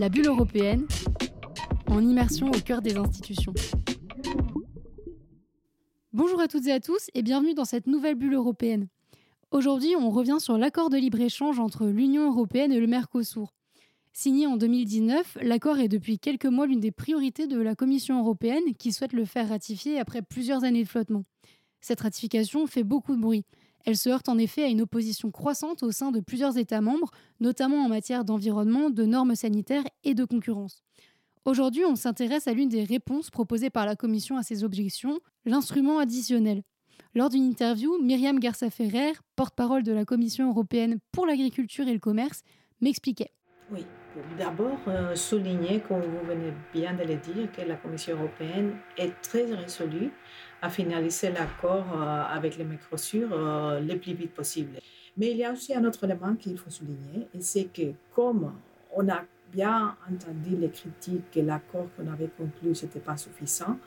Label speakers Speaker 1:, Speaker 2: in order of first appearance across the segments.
Speaker 1: La bulle européenne, en immersion au cœur des institutions. Bonjour à toutes et à tous et bienvenue dans cette nouvelle bulle européenne. Aujourd'hui, on revient sur l'accord de libre-échange entre l'Union européenne et le Mercosur. Signé en 2019, l'accord est depuis quelques mois l'une des priorités de la Commission européenne qui souhaite le faire ratifier après plusieurs années de flottement. Cette ratification fait beaucoup de bruit. Elle se heurte en effet à une opposition croissante au sein de plusieurs États membres, notamment en matière d'environnement, de normes sanitaires et de concurrence. Aujourd'hui, on s'intéresse à l'une des réponses proposées par la Commission à ces objections, l'instrument additionnel. Lors d'une interview, Myriam Garça Ferrer, porte-parole de la Commission européenne pour l'agriculture et le commerce, m'expliquait.
Speaker 2: D'abord euh, souligner, comme vous venez bien de le dire, que la Commission européenne est très résolue à finaliser l'accord euh, avec les Mercosur euh, le plus vite possible. Mais il y a aussi un autre élément qu'il faut souligner, et c'est que comme on a bien entendu les critiques que l'accord qu'on avait conclu n'était pas suffisant,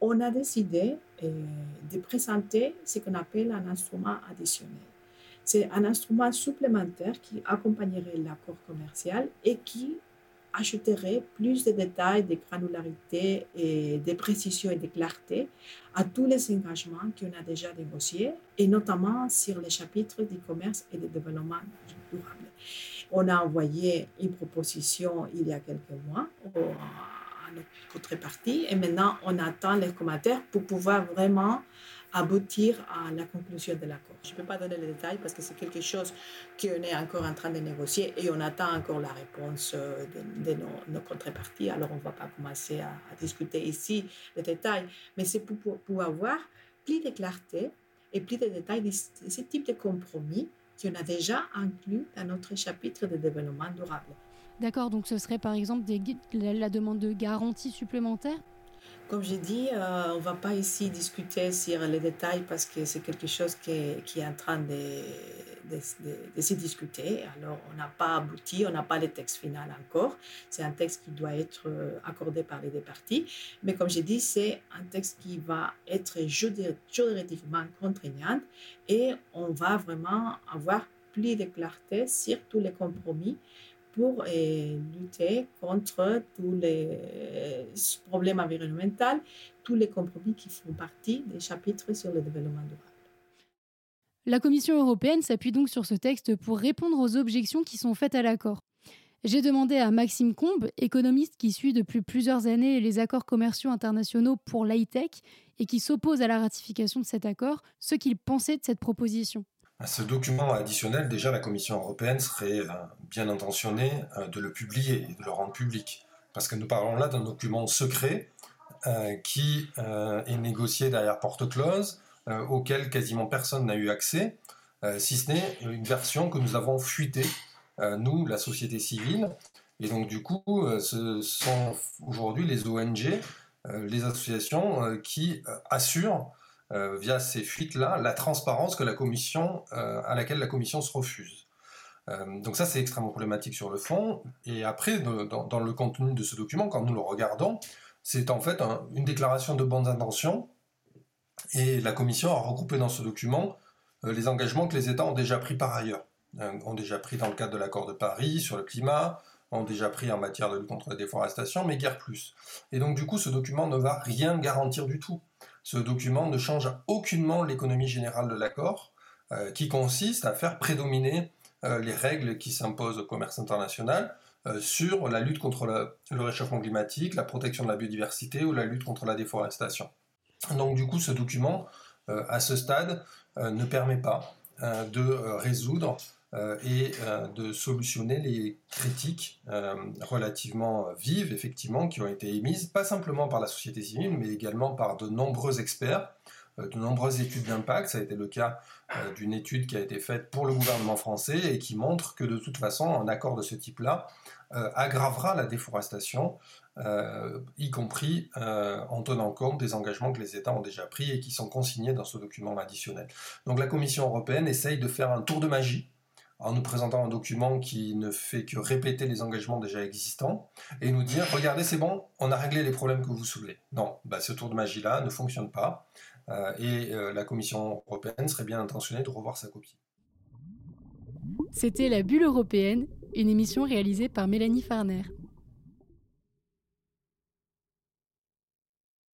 Speaker 2: on a décidé de présenter ce qu'on appelle un instrument additionnel. C'est un instrument supplémentaire qui accompagnerait l'accord commercial et qui ajouterait plus de détails, de granularité et de précision et de clarté à tous les engagements qu'on a déjà négociés, et notamment sur les chapitres du commerce et du développement durable. On a envoyé une proposition il y a quelques mois à notre contrepartie, et maintenant on attend les commentaires pour pouvoir vraiment aboutir à la conclusion de l'accord. Je ne peux pas donner les détails parce que c'est quelque chose qu'on est encore en train de négocier et on attend encore la réponse euh, de, nos, contreparties. Alors on ne va pas commencer à, discuter ici les détails, mais c'est pour, pour, avoir plus de clarté et plus de détails de ce type de compromis qu'on a déjà inclus dans notre chapitre de développement durable.
Speaker 1: D'accord, donc ce serait par exemple la demande de garantie supplémentaire
Speaker 2: comme j'ai dit, euh, on ne va pas ici discuter sur les détails parce que c'est quelque chose qui est, en train de, de, de, se discuter. Alors, on n'a pas abouti, on n'a pas le texte final encore. C'est un texte qui doit être euh, accordé par les deux parties. Mais comme j'ai dit, c'est un texte qui va être juridiquement contraignant et on va vraiment avoir plus de clarté sur tous les compromis pour euh, lutter contre tous les problèmes environnementaux, tous les compromis qui font partie des chapitres sur le développement durable.
Speaker 1: La Commission européenne s'appuie donc sur ce texte pour répondre aux objections qui sont faites à l'accord. J'ai demandé à Maxime Combe, économiste qui suit depuis plusieurs années les accords commerciaux internationaux pour l'high-tech et qui s'oppose à la ratification de cet accord, ce qu'il pensait de cette proposition.
Speaker 3: Ce document additionnel, déjà, la Commission européenne serait euh, bien intentionnée euh, de le publier et de le rendre public. Parce que nous parlons là d'un document secret euh, qui est négocié derrière porte close, auquel quasiment personne n'a eu accès, si ce n'est une version que nous avons fuitée, nous, la société civile. Et donc, du coup, ce sont aujourd'hui les ONG, les associations qui assurent euh, via ces fuites-là, la transparence que la commission, euh, à laquelle la commission se refuse. Euh, donc ça, c'est extrêmement problématique sur le fond. Et après, dans, le contenu de ce document, quand nous le regardons, c'est en fait une déclaration de bonnes intentions. Et la commission a regroupé dans ce document les engagements que les États ont déjà pris par ailleurs. ont déjà pris dans le cadre de l'accord de Paris sur le climat, ont déjà pris en matière de lutte contre la déforestation, mais guère plus. Et donc du coup, ce document ne va rien garantir du tout. Ce document ne change aucunement l'économie générale de l'accord, euh, qui consiste à faire prédominer euh, les règles qui s'imposent au commerce international euh, sur la lutte contre le réchauffement climatique, la protection de la biodiversité ou la lutte contre la déforestation. Donc du coup, ce document, à ce stade, ne permet pas de résoudre et euh, de solutionner les critiques euh, relativement vives, effectivement, qui ont été émises, pas simplement par la société civile, mais également par de nombreux experts, de nombreuses études d'impact. Ça a été le cas d'une étude qui a été faite pour le gouvernement français et qui montre que de toute façon, un accord de ce type-là aggravera la déforestation, y compris en tenant compte des engagements que les États ont déjà pris et qui sont consignés dans ce document additionnel. Donc la Commission européenne essaye de faire un tour de magie en nous présentant un document qui ne fait que répéter les engagements déjà existants et nous dire regardez c'est bon on a réglé les problèmes que vous soulevez non bah, ce tour de magie là ne fonctionne pas euh, et euh, la Commission européenne serait bien intentionnée de revoir sa copie
Speaker 1: c'était la bulle européenne une émission réalisée par Mélanie Farner.